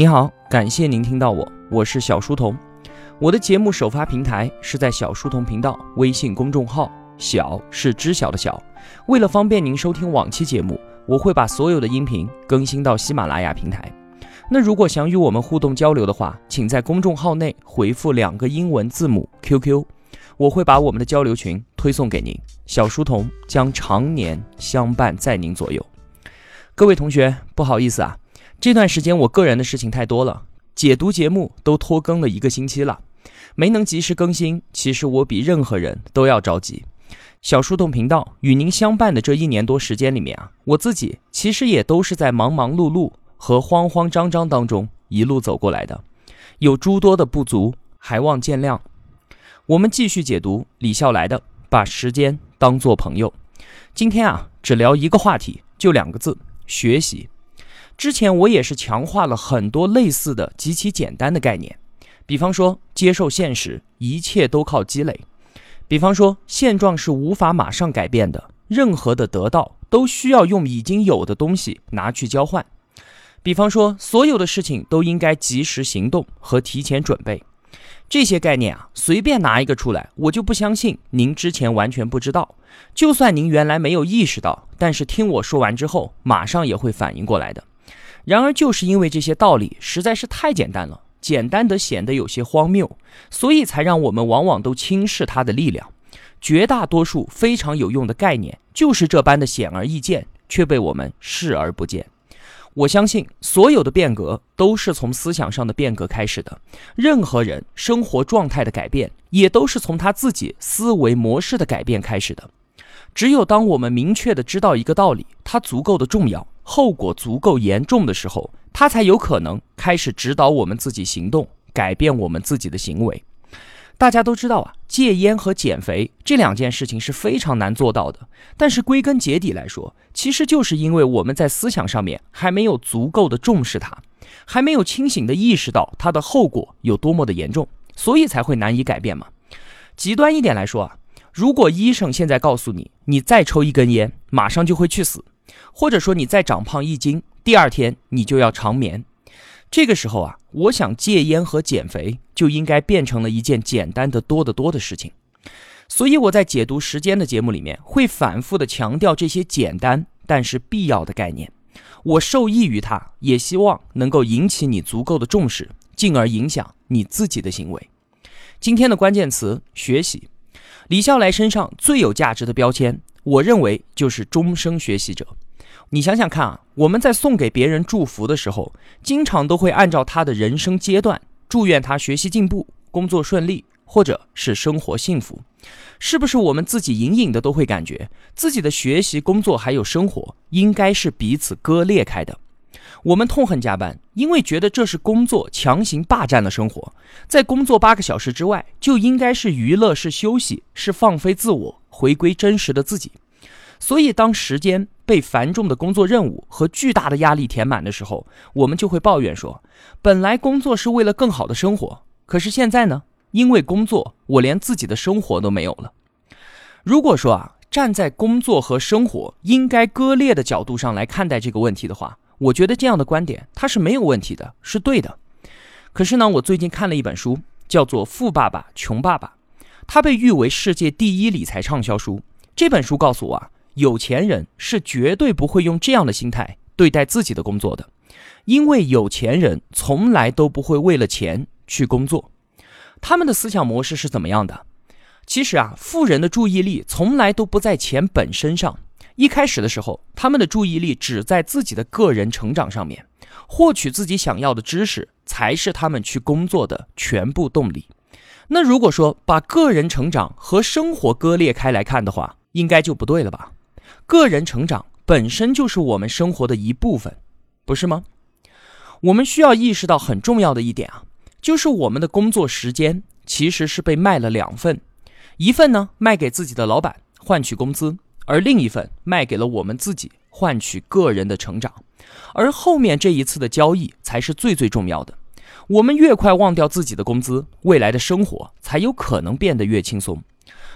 你好，感谢您听到我，我是小书童。我的节目首发平台是在小书童频道微信公众号，小是知晓的小。为了方便您收听往期节目，我会把所有的音频更新到喜马拉雅平台。那如果想与我们互动交流的话，请在公众号内回复两个英文字母 QQ，我会把我们的交流群推送给您。小书童将常年相伴在您左右。各位同学，不好意思啊，这段时间我个人的事情太多了，解读节目都拖更了一个星期了，没能及时更新。其实我比任何人都要着急。小树洞频道与您相伴的这一年多时间里面啊，我自己其实也都是在忙忙碌碌和慌慌张张当中一路走过来的，有诸多的不足，还望见谅。我们继续解读李笑来的《把时间当作朋友》，今天啊，只聊一个话题，就两个字。学习之前，我也是强化了很多类似的极其简单的概念，比方说接受现实，一切都靠积累；比方说现状是无法马上改变的，任何的得到都需要用已经有的东西拿去交换；比方说所有的事情都应该及时行动和提前准备。这些概念啊，随便拿一个出来，我就不相信您之前完全不知道。就算您原来没有意识到，但是听我说完之后，马上也会反应过来的。然而，就是因为这些道理实在是太简单了，简单得显得有些荒谬，所以才让我们往往都轻视它的力量。绝大多数非常有用的概念，就是这般的显而易见，却被我们视而不见。我相信所有的变革都是从思想上的变革开始的，任何人生活状态的改变也都是从他自己思维模式的改变开始的。只有当我们明确的知道一个道理，它足够的重要，后果足够严重的时候，他才有可能开始指导我们自己行动，改变我们自己的行为。大家都知道啊，戒烟和减肥这两件事情是非常难做到的。但是归根结底来说，其实就是因为我们在思想上面还没有足够的重视它，还没有清醒的意识到它的后果有多么的严重，所以才会难以改变嘛。极端一点来说啊，如果医生现在告诉你，你再抽一根烟，马上就会去死，或者说你再长胖一斤，第二天你就要长眠。这个时候啊，我想戒烟和减肥就应该变成了一件简单的多得多的事情。所以我在解读时间的节目里面，会反复的强调这些简单但是必要的概念。我受益于它，也希望能够引起你足够的重视，进而影响你自己的行为。今天的关键词：学习。李笑来身上最有价值的标签，我认为就是终生学习者。你想想看啊，我们在送给别人祝福的时候，经常都会按照他的人生阶段，祝愿他学习进步、工作顺利，或者是生活幸福。是不是我们自己隐隐的都会感觉自己的学习、工作还有生活应该是彼此割裂开的？我们痛恨加班，因为觉得这是工作强行霸占了生活，在工作八个小时之外，就应该是娱乐、是休息、是放飞自我，回归真实的自己。所以，当时间被繁重的工作任务和巨大的压力填满的时候，我们就会抱怨说：“本来工作是为了更好的生活，可是现在呢？因为工作，我连自己的生活都没有了。”如果说啊，站在工作和生活应该割裂的角度上来看待这个问题的话，我觉得这样的观点它是没有问题的，是对的。可是呢，我最近看了一本书，叫做《富爸爸穷爸爸》，它被誉为世界第一理财畅销书。这本书告诉我啊。有钱人是绝对不会用这样的心态对待自己的工作的，因为有钱人从来都不会为了钱去工作。他们的思想模式是怎么样的？其实啊，富人的注意力从来都不在钱本身上。一开始的时候，他们的注意力只在自己的个人成长上面，获取自己想要的知识才是他们去工作的全部动力。那如果说把个人成长和生活割裂开来看的话，应该就不对了吧？个人成长本身就是我们生活的一部分，不是吗？我们需要意识到很重要的一点啊，就是我们的工作时间其实是被卖了两份，一份呢卖给自己的老板换取工资，而另一份卖给了我们自己换取个人的成长。而后面这一次的交易才是最最重要的。我们越快忘掉自己的工资，未来的生活才有可能变得越轻松。《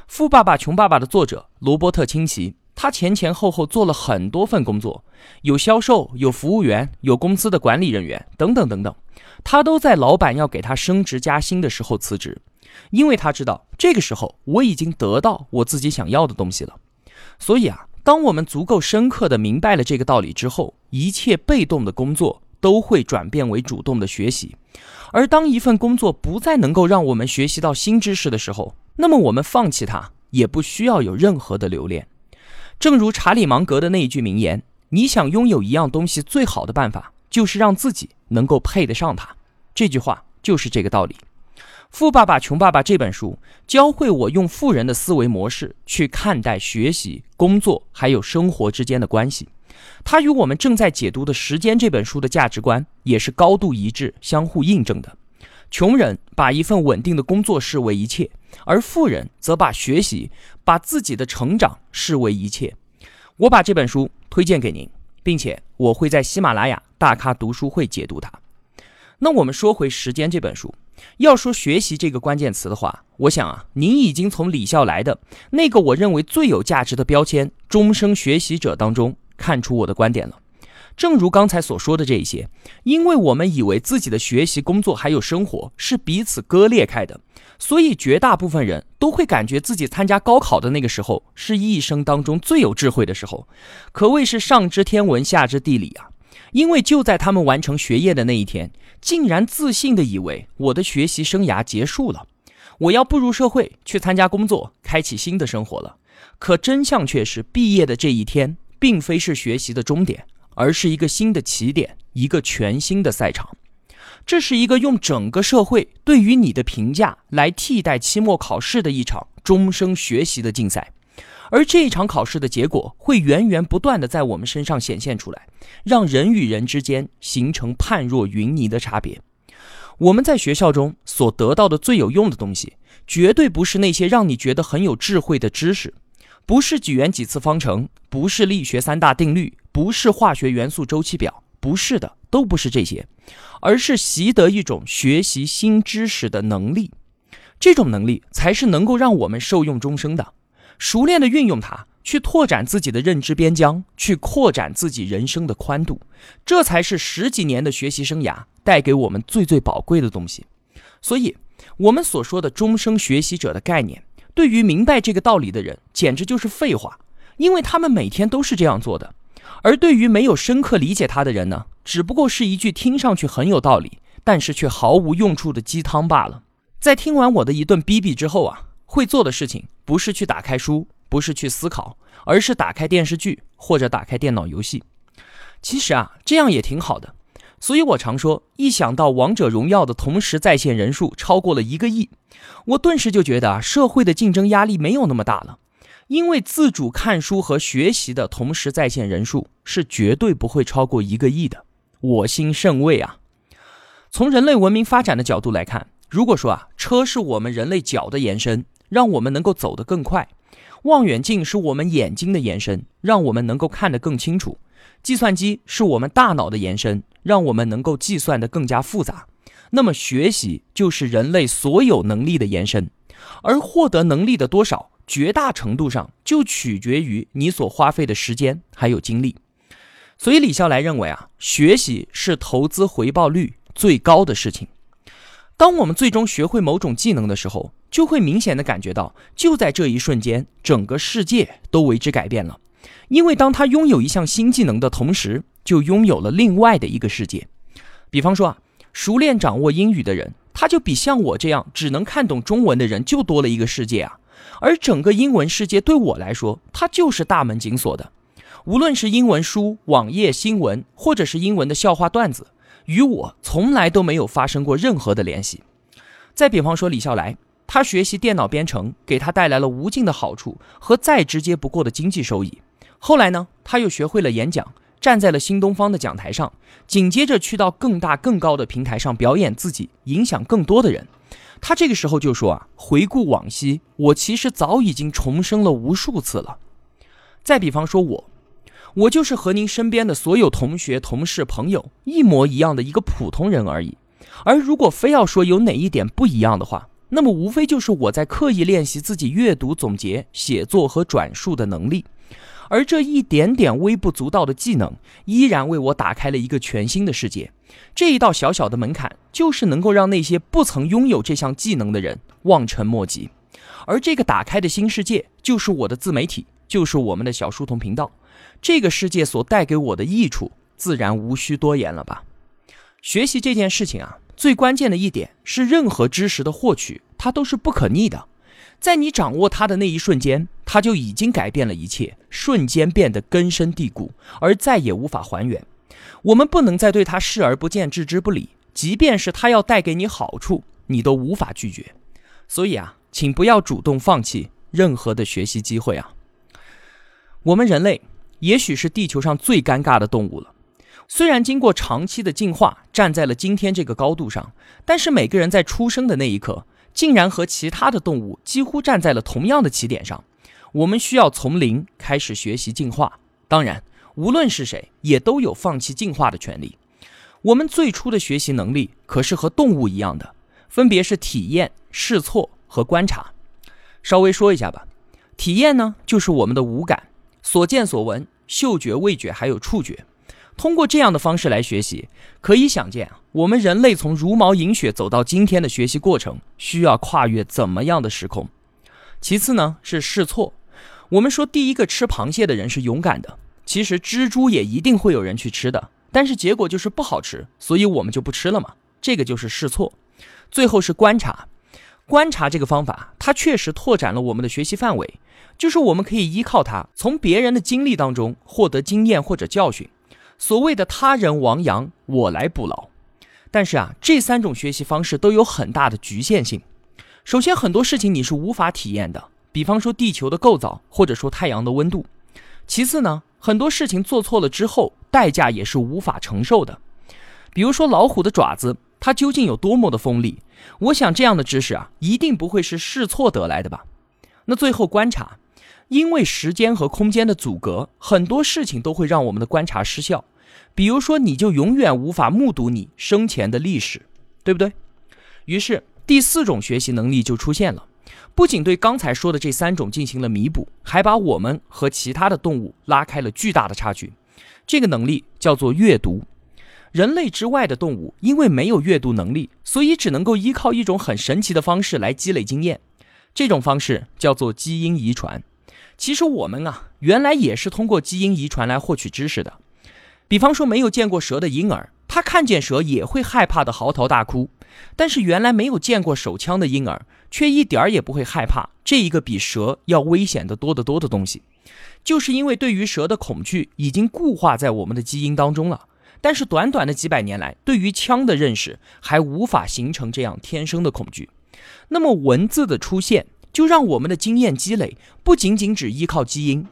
富爸爸穷爸爸》的作者罗伯特清崎。他前前后后做了很多份工作，有销售，有服务员，有公司的管理人员，等等等等。他都在老板要给他升职加薪的时候辞职，因为他知道这个时候我已经得到我自己想要的东西了。所以啊，当我们足够深刻的明白了这个道理之后，一切被动的工作都会转变为主动的学习。而当一份工作不再能够让我们学习到新知识的时候，那么我们放弃它也不需要有任何的留恋。正如查理芒格的那一句名言：“你想拥有一样东西，最好的办法就是让自己能够配得上它。”这句话就是这个道理。《富爸爸穷爸爸》这本书教会我用富人的思维模式去看待学习、工作还有生活之间的关系。它与我们正在解读的《时间》这本书的价值观也是高度一致、相互印证的。穷人把一份稳定的工作视为一切，而富人则把学习、把自己的成长视为一切。我把这本书推荐给您，并且我会在喜马拉雅大咖读书会解读它。那我们说回《时间》这本书，要说学习这个关键词的话，我想啊，您已经从李笑来的那个我认为最有价值的标签“终生学习者”当中看出我的观点了。正如刚才所说的这一些，因为我们以为自己的学习、工作还有生活是彼此割裂开的，所以绝大部分人都会感觉自己参加高考的那个时候是一生当中最有智慧的时候，可谓是上知天文下知地理啊！因为就在他们完成学业的那一天，竟然自信的以为我的学习生涯结束了，我要步入社会去参加工作，开启新的生活了。可真相却是，毕业的这一天并非是学习的终点。而是一个新的起点，一个全新的赛场。这是一个用整个社会对于你的评价来替代期末考试的一场终生学习的竞赛。而这一场考试的结果会源源不断的在我们身上显现出来，让人与人之间形成判若云泥的差别。我们在学校中所得到的最有用的东西，绝对不是那些让你觉得很有智慧的知识。不是几元几次方程，不是力学三大定律，不是化学元素周期表，不是的，都不是这些，而是习得一种学习新知识的能力。这种能力才是能够让我们受用终生的。熟练的运用它，去拓展自己的认知边疆，去扩展自己人生的宽度，这才是十几年的学习生涯带给我们最最宝贵的东西。所以，我们所说的终生学习者的概念。对于明白这个道理的人，简直就是废话，因为他们每天都是这样做的；而对于没有深刻理解他的人呢，只不过是一句听上去很有道理，但是却毫无用处的鸡汤罢了。在听完我的一顿逼逼之后啊，会做的事情不是去打开书，不是去思考，而是打开电视剧或者打开电脑游戏。其实啊，这样也挺好的。所以我常说，一想到王者荣耀的同时在线人数超过了一个亿，我顿时就觉得啊，社会的竞争压力没有那么大了。因为自主看书和学习的同时在线人数是绝对不会超过一个亿的，我心甚慰啊。从人类文明发展的角度来看，如果说啊，车是我们人类脚的延伸，让我们能够走得更快；望远镜是我们眼睛的延伸，让我们能够看得更清楚；计算机是我们大脑的延伸。让我们能够计算的更加复杂，那么学习就是人类所有能力的延伸，而获得能力的多少，绝大程度上就取决于你所花费的时间还有精力。所以李笑来认为啊，学习是投资回报率最高的事情。当我们最终学会某种技能的时候，就会明显的感觉到，就在这一瞬间，整个世界都为之改变了。因为当他拥有一项新技能的同时，就拥有了另外的一个世界，比方说啊，熟练掌握英语的人，他就比像我这样只能看懂中文的人就多了一个世界啊。而整个英文世界对我来说，它就是大门紧锁的。无论是英文书、网页、新闻，或者是英文的笑话段子，与我从来都没有发生过任何的联系。再比方说李笑来，他学习电脑编程，给他带来了无尽的好处和再直接不过的经济收益。后来呢，他又学会了演讲。站在了新东方的讲台上，紧接着去到更大更高的平台上表演自己，影响更多的人。他这个时候就说啊，回顾往昔，我其实早已经重生了无数次了。再比方说我，我就是和您身边的所有同学、同事、朋友一模一样的一个普通人而已。而如果非要说有哪一点不一样的话，那么无非就是我在刻意练习自己阅读、总结、写作和转述的能力。而这一点点微不足道的技能，依然为我打开了一个全新的世界，这一道小小的门槛，就是能够让那些不曾拥有这项技能的人望尘莫及。而这个打开的新世界，就是我的自媒体，就是我们的小书童频道。这个世界所带给我的益处，自然无需多言了吧？学习这件事情啊，最关键的一点是，任何知识的获取，它都是不可逆的。在你掌握它的那一瞬间，它就已经改变了一切，瞬间变得根深蒂固，而再也无法还原。我们不能再对它视而不见、置之不理，即便是它要带给你好处，你都无法拒绝。所以啊，请不要主动放弃任何的学习机会啊！我们人类也许是地球上最尴尬的动物了。虽然经过长期的进化，站在了今天这个高度上，但是每个人在出生的那一刻，竟然和其他的动物几乎站在了同样的起点上。我们需要从零开始学习进化。当然，无论是谁，也都有放弃进化的权利。我们最初的学习能力可是和动物一样的，分别是体验、试错和观察。稍微说一下吧，体验呢，就是我们的五感，所见所闻、嗅觉、味觉还有触觉。通过这样的方式来学习，可以想见，我们人类从茹毛饮血走到今天的学习过程，需要跨越怎么样的时空？其次呢是试错。我们说第一个吃螃蟹的人是勇敢的，其实蜘蛛也一定会有人去吃的，但是结果就是不好吃，所以我们就不吃了嘛。这个就是试错。最后是观察，观察这个方法，它确实拓展了我们的学习范围，就是我们可以依靠它，从别人的经历当中获得经验或者教训。所谓的他人亡羊，我来补牢。但是啊，这三种学习方式都有很大的局限性。首先，很多事情你是无法体验的，比方说地球的构造，或者说太阳的温度。其次呢，很多事情做错了之后，代价也是无法承受的。比如说老虎的爪子，它究竟有多么的锋利？我想这样的知识啊，一定不会是试错得来的吧？那最后观察。因为时间和空间的阻隔，很多事情都会让我们的观察失效。比如说，你就永远无法目睹你生前的历史，对不对？于是，第四种学习能力就出现了，不仅对刚才说的这三种进行了弥补，还把我们和其他的动物拉开了巨大的差距。这个能力叫做阅读。人类之外的动物因为没有阅读能力，所以只能够依靠一种很神奇的方式来积累经验。这种方式叫做基因遗传。其实我们啊，原来也是通过基因遗传来获取知识的。比方说，没有见过蛇的婴儿，他看见蛇也会害怕的嚎啕大哭；但是原来没有见过手枪的婴儿，却一点儿也不会害怕这一个比蛇要危险的多得多的东西。就是因为对于蛇的恐惧已经固化在我们的基因当中了。但是短短的几百年来，对于枪的认识还无法形成这样天生的恐惧。那么文字的出现。就让我们的经验积累不仅仅只依靠基因，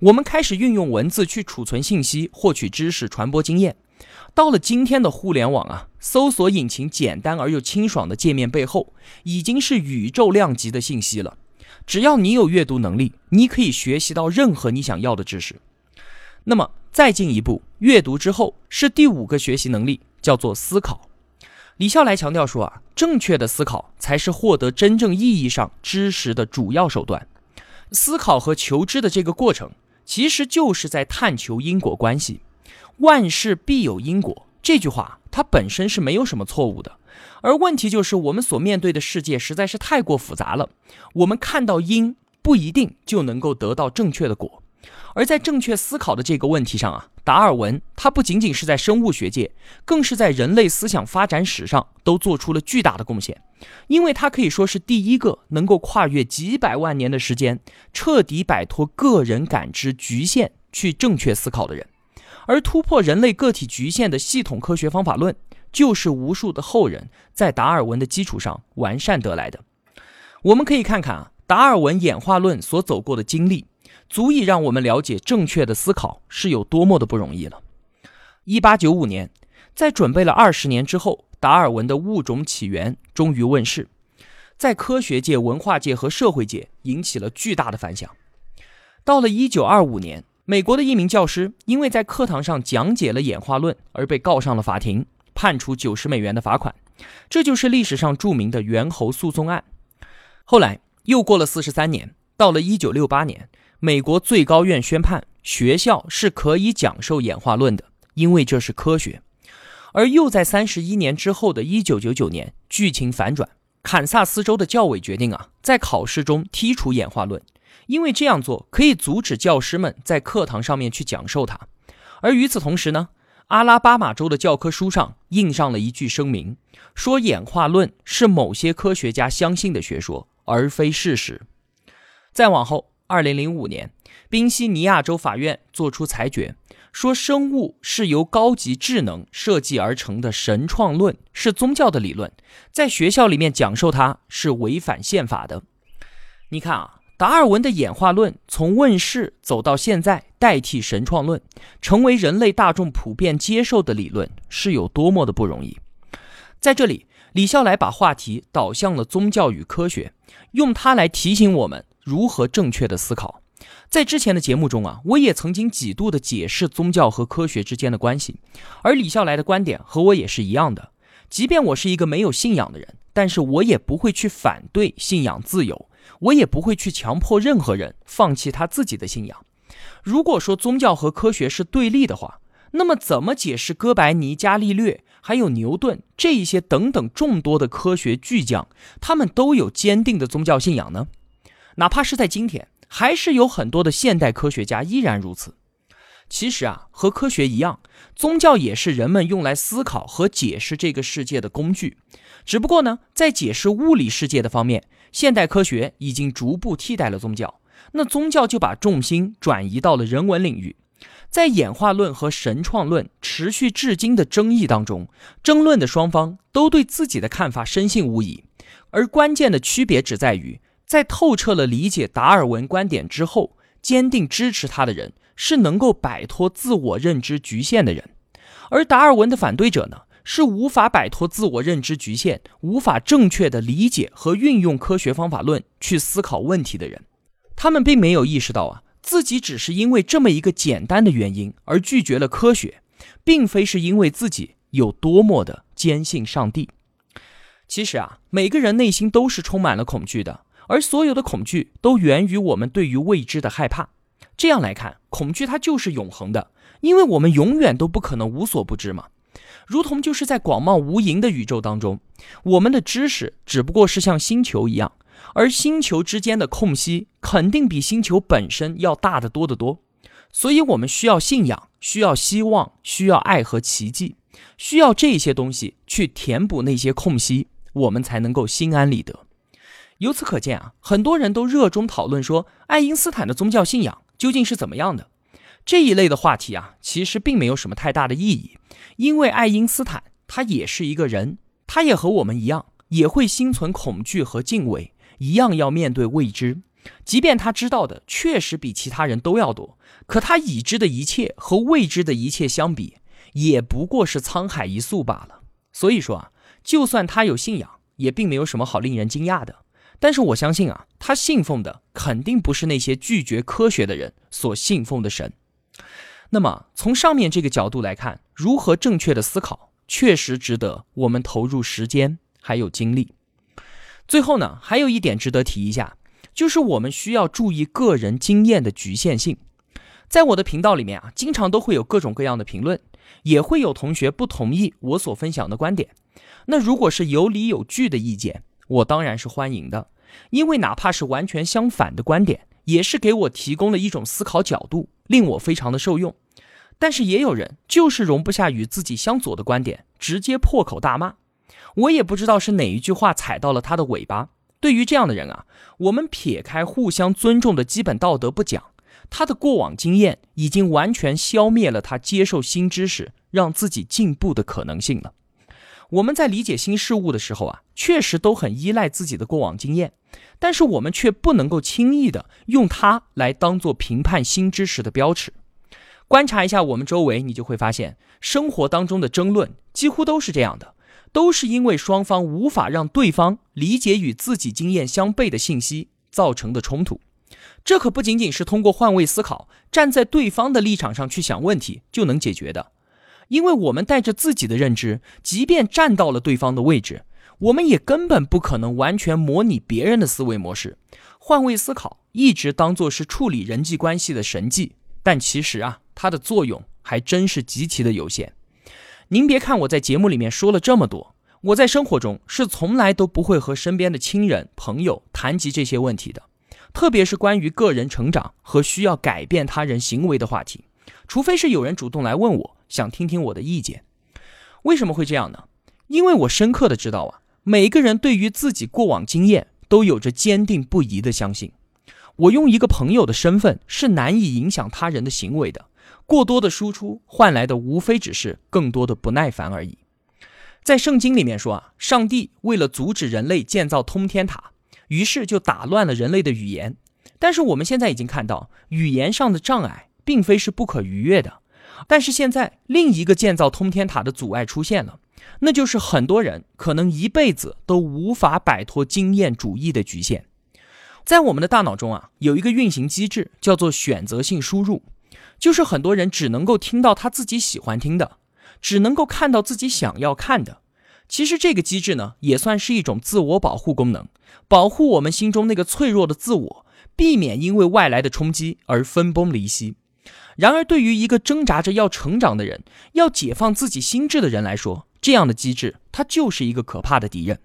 我们开始运用文字去储存信息、获取知识、传播经验。到了今天的互联网啊，搜索引擎简单而又清爽的界面背后，已经是宇宙量级的信息了。只要你有阅读能力，你可以学习到任何你想要的知识。那么再进一步，阅读之后是第五个学习能力，叫做思考。李笑来强调说啊，正确的思考才是获得真正意义上知识的主要手段。思考和求知的这个过程，其实就是在探求因果关系。万事必有因果，这句话它本身是没有什么错误的。而问题就是，我们所面对的世界实在是太过复杂了。我们看到因，不一定就能够得到正确的果。而在正确思考的这个问题上啊，达尔文他不仅仅是在生物学界，更是在人类思想发展史上都做出了巨大的贡献，因为他可以说是第一个能够跨越几百万年的时间，彻底摆脱个人感知局限去正确思考的人。而突破人类个体局限的系统科学方法论，就是无数的后人在达尔文的基础上完善得来的。我们可以看看啊，达尔文演化论所走过的经历。足以让我们了解正确的思考是有多么的不容易了。一八九五年，在准备了二十年之后，达尔文的《物种起源》终于问世，在科学界、文化界和社会界引起了巨大的反响。到了一九二五年，美国的一名教师因为在课堂上讲解了演化论而被告上了法庭，判处九十美元的罚款。这就是历史上著名的猿猴诉讼案。后来又过了四十三年，到了一九六八年。美国最高院宣判，学校是可以讲授演化论的，因为这是科学。而又在三十一年之后的一九九九年，剧情反转，堪萨斯州的教委决定啊，在考试中剔除演化论，因为这样做可以阻止教师们在课堂上面去讲授它。而与此同时呢，阿拉巴马州的教科书上印上了一句声明，说演化论是某些科学家相信的学说，而非事实。再往后，二零零五年，宾夕尼亚州法院作出裁决。说生物是由高级智能设计而成的神创论是宗教的理论，在学校里面讲授它是违反宪法的。你看啊，达尔文的演化论从问世走到现在代替神创论，成为人类大众普遍接受的理论，是有多么的不容易。在这里，李笑来把话题导向了宗教与科学，用它来提醒我们如何正确的思考。在之前的节目中啊，我也曾经几度的解释宗教和科学之间的关系，而李笑来的观点和我也是一样的。即便我是一个没有信仰的人，但是我也不会去反对信仰自由，我也不会去强迫任何人放弃他自己的信仰。如果说宗教和科学是对立的话，那么怎么解释哥白尼、伽利略还有牛顿这一些等等众多的科学巨匠，他们都有坚定的宗教信仰呢？哪怕是在今天。还是有很多的现代科学家依然如此。其实啊，和科学一样，宗教也是人们用来思考和解释这个世界的工具。只不过呢，在解释物理世界的方面，现代科学已经逐步替代了宗教，那宗教就把重心转移到了人文领域。在演化论和神创论持续至今的争议当中，争论的双方都对自己的看法深信无疑，而关键的区别只在于。在透彻了理解达尔文观点之后，坚定支持他的人是能够摆脱自我认知局限的人，而达尔文的反对者呢，是无法摆脱自我认知局限，无法正确的理解和运用科学方法论去思考问题的人。他们并没有意识到啊，自己只是因为这么一个简单的原因而拒绝了科学，并非是因为自己有多么的坚信上帝。其实啊，每个人内心都是充满了恐惧的。而所有的恐惧都源于我们对于未知的害怕。这样来看，恐惧它就是永恒的，因为我们永远都不可能无所不知嘛。如同就是在广袤无垠的宇宙当中，我们的知识只不过是像星球一样，而星球之间的空隙肯定比星球本身要大得多得多。所以，我们需要信仰，需要希望，需要爱和奇迹，需要这些东西去填补那些空隙，我们才能够心安理得。由此可见啊，很多人都热衷讨论说爱因斯坦的宗教信仰究竟是怎么样的这一类的话题啊，其实并没有什么太大的意义，因为爱因斯坦他也是一个人，他也和我们一样，也会心存恐惧和敬畏，一样要面对未知。即便他知道的确实比其他人都要多，可他已知的一切和未知的一切相比，也不过是沧海一粟罢了。所以说啊，就算他有信仰，也并没有什么好令人惊讶的。但是我相信啊，他信奉的肯定不是那些拒绝科学的人所信奉的神。那么从上面这个角度来看，如何正确的思考，确实值得我们投入时间还有精力。最后呢，还有一点值得提一下，就是我们需要注意个人经验的局限性。在我的频道里面啊，经常都会有各种各样的评论，也会有同学不同意我所分享的观点。那如果是有理有据的意见，我当然是欢迎的，因为哪怕是完全相反的观点，也是给我提供了一种思考角度，令我非常的受用。但是也有人就是容不下与自己相左的观点，直接破口大骂。我也不知道是哪一句话踩到了他的尾巴。对于这样的人啊，我们撇开互相尊重的基本道德不讲，他的过往经验已经完全消灭了他接受新知识、让自己进步的可能性了。我们在理解新事物的时候啊，确实都很依赖自己的过往经验，但是我们却不能够轻易的用它来当做评判新知识的标尺。观察一下我们周围，你就会发现，生活当中的争论几乎都是这样的，都是因为双方无法让对方理解与自己经验相悖的信息造成的冲突。这可不仅仅是通过换位思考，站在对方的立场上去想问题就能解决的。因为我们带着自己的认知，即便站到了对方的位置，我们也根本不可能完全模拟别人的思维模式。换位思考一直当做是处理人际关系的神迹，但其实啊，它的作用还真是极其的有限。您别看我在节目里面说了这么多，我在生活中是从来都不会和身边的亲人朋友谈及这些问题的，特别是关于个人成长和需要改变他人行为的话题，除非是有人主动来问我，想听听我的意见。为什么会这样呢？因为我深刻的知道啊，每一个人对于自己过往经验都有着坚定不移的相信。我用一个朋友的身份是难以影响他人的行为的。过多的输出换来的无非只是更多的不耐烦而已。在圣经里面说啊，上帝为了阻止人类建造通天塔，于是就打乱了人类的语言。但是我们现在已经看到，语言上的障碍并非是不可逾越的。但是现在另一个建造通天塔的阻碍出现了，那就是很多人可能一辈子都无法摆脱经验主义的局限。在我们的大脑中啊，有一个运行机制叫做选择性输入。就是很多人只能够听到他自己喜欢听的，只能够看到自己想要看的。其实这个机制呢，也算是一种自我保护功能，保护我们心中那个脆弱的自我，避免因为外来的冲击而分崩离析。然而，对于一个挣扎着要成长的人，要解放自己心智的人来说，这样的机制它就是一个可怕的敌人。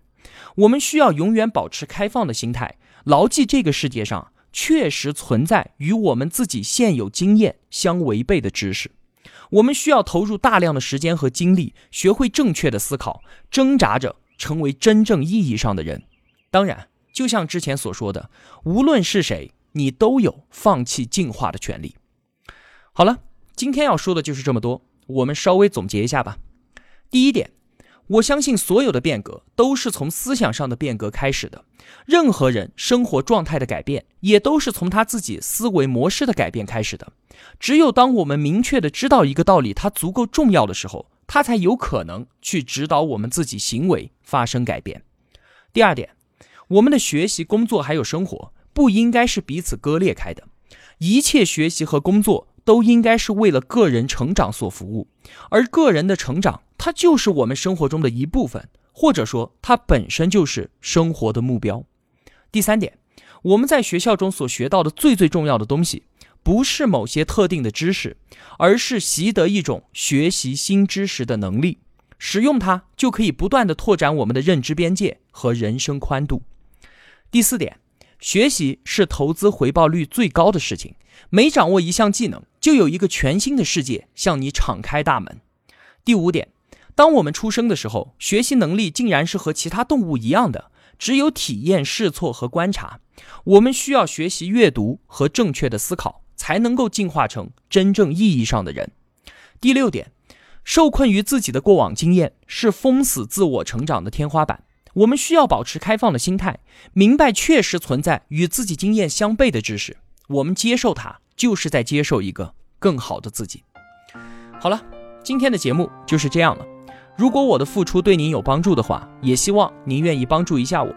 我们需要永远保持开放的心态，牢记这个世界上。确实存在与我们自己现有经验相违背的知识，我们需要投入大量的时间和精力，学会正确的思考，挣扎着成为真正意义上的人。当然，就像之前所说的，无论是谁，你都有放弃进化的权利。好了，今天要说的就是这么多，我们稍微总结一下吧。第一点。我相信所有的变革都是从思想上的变革开始的，任何人生活状态的改变也都是从他自己思维模式的改变开始的。只有当我们明确的知道一个道理，它足够重要的时候，它才有可能去指导我们自己行为发生改变。第二点，我们的学习、工作还有生活不应该是彼此割裂开的，一切学习和工作都应该是为了个人成长所服务，而个人的成长。它就是我们生活中的一部分，或者说它本身就是生活的目标。第三点，我们在学校中所学到的最最重要的东西，不是某些特定的知识，而是习得一种学习新知识的能力。使用它就可以不断的拓展我们的认知边界和人生宽度。第四点，学习是投资回报率最高的事情。每掌握一项技能，就有一个全新的世界向你敞开大门。第五点。当我们出生的时候，学习能力竟然是和其他动物一样的，只有体验、试错和观察。我们需要学习阅读和正确的思考，才能够进化成真正意义上的人。第六点，受困于自己的过往经验是封死自我成长的天花板。我们需要保持开放的心态，明白确实存在与自己经验相悖的知识，我们接受它，就是在接受一个更好的自己。好了，今天的节目就是这样了。如果我的付出对您有帮助的话，也希望您愿意帮助一下我。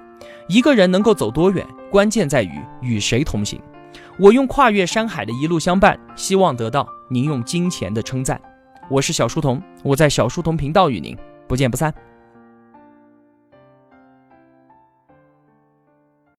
一个人能够走多远，关键在于与谁同行。我用跨越山海的一路相伴，希望得到您用金钱的称赞。我是小书童，我在小书童频道与您不见不散。